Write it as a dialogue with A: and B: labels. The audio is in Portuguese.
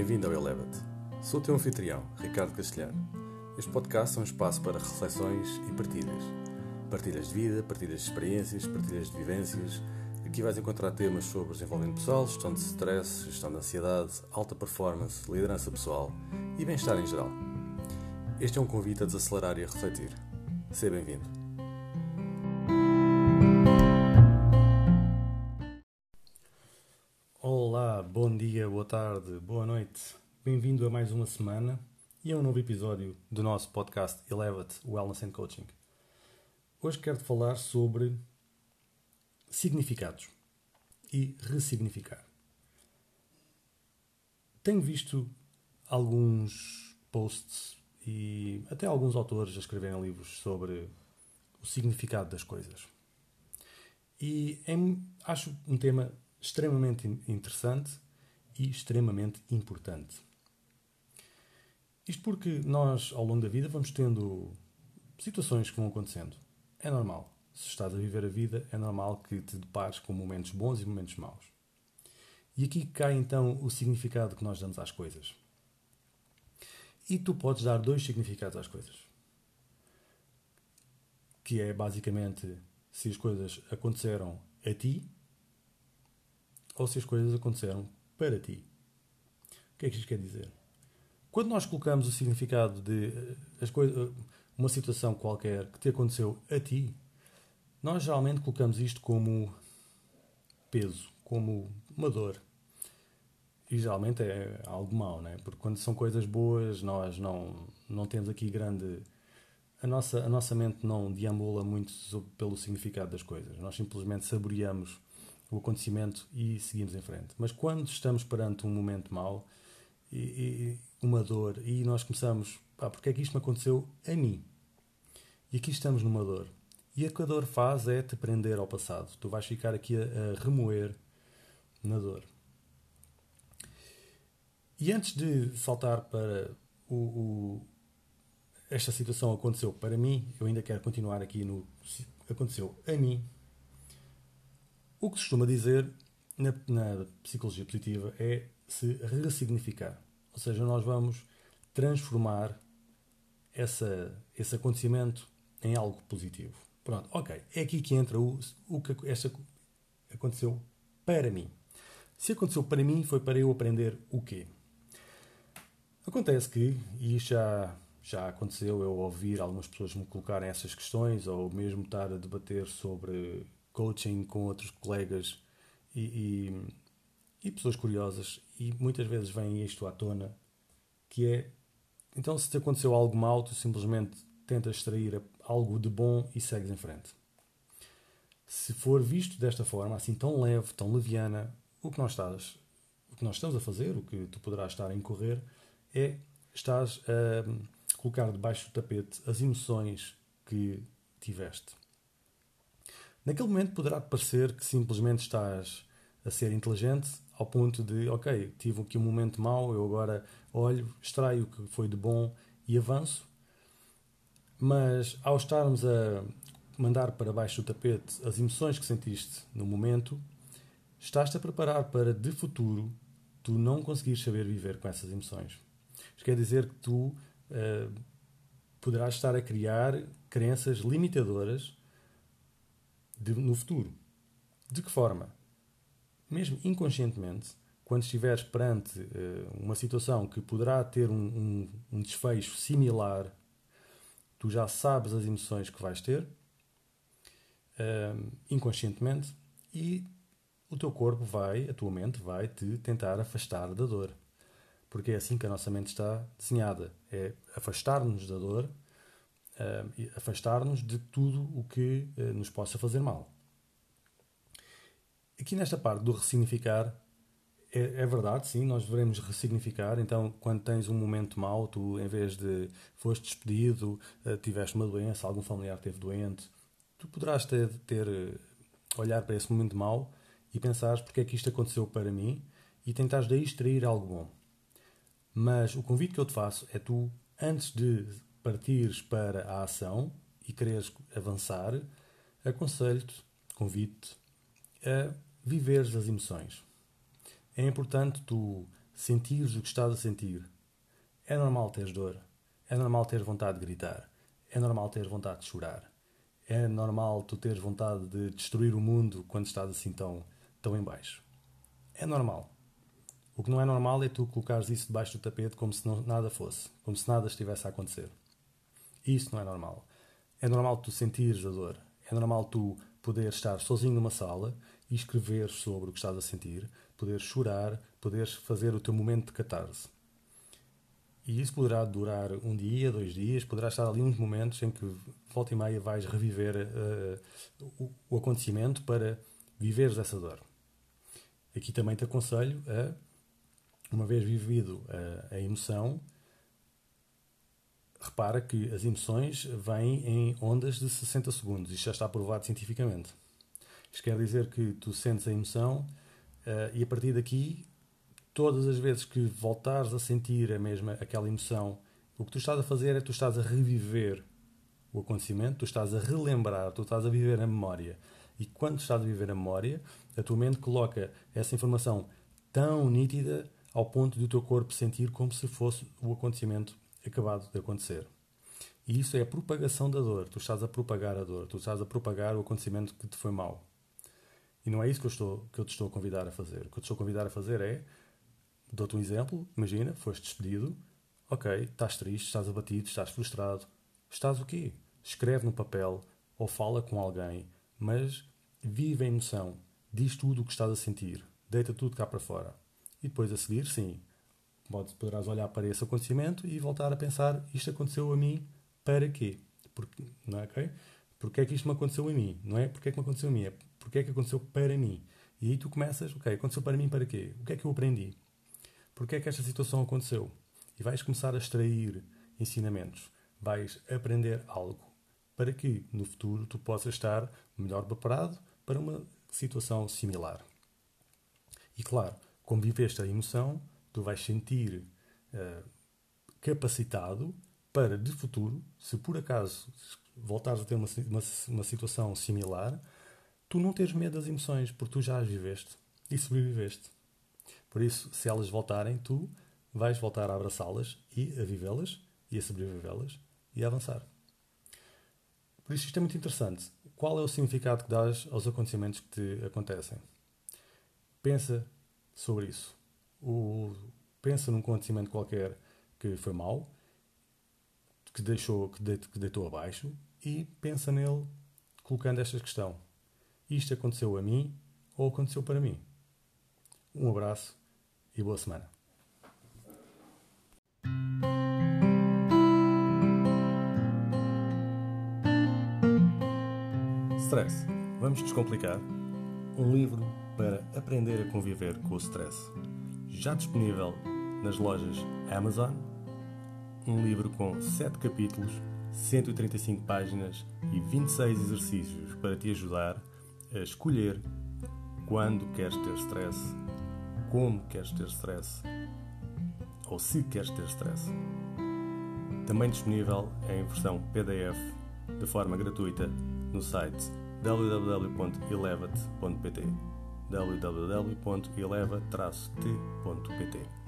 A: Bem-vindo ao Elevate. Sou o teu anfitrião, Ricardo Castelhano. Este podcast é um espaço para reflexões e partilhas. Partilhas de vida, partilhas de experiências, partilhas de vivências. Aqui vais encontrar temas sobre desenvolvimento pessoal, gestão de stress, gestão de ansiedade, alta performance, liderança pessoal e bem-estar em geral. Este é um convite a desacelerar e a refletir. Seja bem-vindo. Bom dia, boa tarde, boa noite. Bem-vindo a mais uma semana e a um novo episódio do nosso podcast Elevate Wellness and Coaching. Hoje quero-te falar sobre significados e ressignificar. Tenho visto alguns posts e até alguns autores a escreverem livros sobre o significado das coisas. E é, acho um tema extremamente interessante e extremamente importante. Isto porque nós, ao longo da vida, vamos tendo situações que vão acontecendo. É normal. Se estás a viver a vida, é normal que te depares com momentos bons e momentos maus. E aqui cai então o significado que nós damos às coisas. E tu podes dar dois significados às coisas. Que é basicamente se as coisas aconteceram a ti ou se as coisas aconteceram para ti. O que é que isto quer dizer? Quando nós colocamos o significado de eh, as coisas, eh, uma situação qualquer que te aconteceu a ti, nós geralmente colocamos isto como peso, como uma dor. E geralmente é algo mau, né? porque quando são coisas boas, nós não, não temos aqui grande. A nossa, a nossa mente não deambula muito pelo significado das coisas. Nós simplesmente saboreamos o acontecimento e seguimos em frente. Mas quando estamos perante um momento mau, e, e uma dor, e nós começamos, pá, porque é que isto me aconteceu a mim? E aqui estamos numa dor. E o que a dor faz é te prender ao passado. Tu vais ficar aqui a, a remoer na dor. E antes de saltar para o, o, esta situação aconteceu para mim, eu ainda quero continuar aqui no aconteceu a mim. O que se costuma dizer na, na psicologia positiva é se ressignificar. Ou seja, nós vamos transformar essa, esse acontecimento em algo positivo. Pronto, ok. É aqui que entra o, o que esta aconteceu para mim. Se aconteceu para mim, foi para eu aprender o quê? Acontece que, e já, já aconteceu eu ouvir algumas pessoas me colocarem essas questões, ou mesmo estar a debater sobre coaching com outros colegas e, e, e pessoas curiosas, e muitas vezes vem isto à tona, que é, então se te aconteceu algo mal, tu simplesmente tentas extrair algo de bom e segues em frente. Se for visto desta forma, assim tão leve, tão leviana, o que nós estás, o que nós estamos a fazer, o que tu poderás estar a incorrer, é estás a colocar debaixo do tapete as emoções que tiveste. Naquele momento poderá-te parecer que simplesmente estás a ser inteligente ao ponto de, ok, tive aqui um momento mau, eu agora olho, extraio o que foi de bom e avanço. Mas ao estarmos a mandar para baixo do tapete as emoções que sentiste no momento, estás-te a preparar para, de futuro, tu não conseguires saber viver com essas emoções. Isto quer dizer que tu uh, poderás estar a criar crenças limitadoras de, no futuro. De que forma? Mesmo inconscientemente, quando estiveres perante uh, uma situação que poderá ter um, um, um, desfecho similar, tu já sabes as emoções que vais ter, uh, inconscientemente, e o teu corpo vai, a tua mente vai te tentar afastar da dor porque é assim que a nossa mente está desenhada: é afastar-nos da dor, afastar-nos de tudo o que uh, nos possa fazer mal. Aqui nesta parte do ressignificar, é, é, verdade, sim, nós devemos ressignificar. Então, quando tens um momento mau, tu, em vez de foste despedido, uh, tiveste uma doença, algum familiar esteve doente, tu poderás ter, ter olhar para esse momento mau e pensares porque é que isto aconteceu para mim e tentares daí extrair algo bom. Mas o convite que eu te faço é tu, antes de partires para a ação e quereres avançar, aconselho-te, convido-te a viveres as emoções. É importante tu sentires o que estás a sentir. É normal teres dor. É normal ter vontade de gritar. É normal ter vontade de chorar. É normal tu teres vontade de destruir o mundo quando estás assim tão, tão em baixo. É normal. O que não é normal é tu colocares isso debaixo do tapete como se não, nada fosse, como se nada estivesse a acontecer. Isso não é normal. É normal tu sentires a dor. É normal tu poder estar sozinho numa sala e escrever sobre o que estás a sentir, poder chorar, poderes fazer o teu momento de catarse. E isso poderá durar um dia, dois dias, poderá estar ali uns momentos em que volta e meia vais reviver uh, o, o, acontecimento para viveres essa dor. Aqui também te aconselho a, uma vez vivido a, a emoção, repara que as emoções vêm em ondas de 60 segundos. Isto já está provado cientificamente. Isto quer dizer que tu sentes a emoção uh, e a partir daqui, todas as vezes que voltares a sentir a mesma aquela emoção, o que tu estás a fazer é tu estás a reviver o acontecimento, tu estás a relembrar, tu estás a viver a memória. E quando estás a viver a memória, a tua mente coloca essa informação tão nítida ao ponto de o teu corpo sentir como se fosse o acontecimento acabado de acontecer. E isso é a propagação da dor. Tu estás a propagar a dor, tu estás a propagar o acontecimento que te foi mal. E não é isso que eu, estou, que eu te estou a convidar a fazer. O que eu te estou a convidar a fazer é, dou-te um exemplo, imagina, foste despedido, ok, estás triste, estás abatido, estás frustrado. Estás o quê? Escreve no papel ou fala com alguém, mas vive a emoção, diz tudo o que estás a sentir, deita tudo cá para fora. E depois a seguir, sim, poderás olhar para esse acontecimento e voltar a pensar: isto aconteceu a mim para quê? Porque, não é, okay? Porque é que isto me aconteceu a mim? Não é porque é que me aconteceu a mim, é porque é que aconteceu para mim. E aí tu começas: ok, aconteceu para mim para quê? O que é que eu aprendi? Porque é que esta situação aconteceu? E vais começar a extrair ensinamentos. Vais aprender algo para que no futuro tu possas estar melhor preparado para uma situação similar. E claro, como viveste a emoção, tu vais sentir uh, capacitado para, de futuro, se por acaso voltares a ter uma, uma, uma, situação similar, tu não tens medo das emoções, porque tu já as viveste e sobreviveste. Por isso, se elas voltarem, tu vais voltar a abraçá-las e a vivê-las e a sobrevivê-las e a avançar. Por isso, isto é muito interessante. Qual é o significado que dás aos acontecimentos que te acontecem? Pensa sobre isso o, pensa num acontecimento qualquer que foi mau, que, deixou, que, de, que deitou abaixo, e pensa nele colocando esta questão: isto aconteceu a mim ou aconteceu para mim? Um abraço e boa semana. Stress. Vamos descomplicar. Um livro para aprender a conviver com o stress já disponível nas lojas Amazon. Um livro com 7 capítulos, 135 páginas e 26 exercícios para te ajudar a escolher quando queres ter stress, como queres ter stress ou se queres ter stress. Também disponível em versão PDF de forma gratuita no site www.elevat.pt www.eleva-t.pt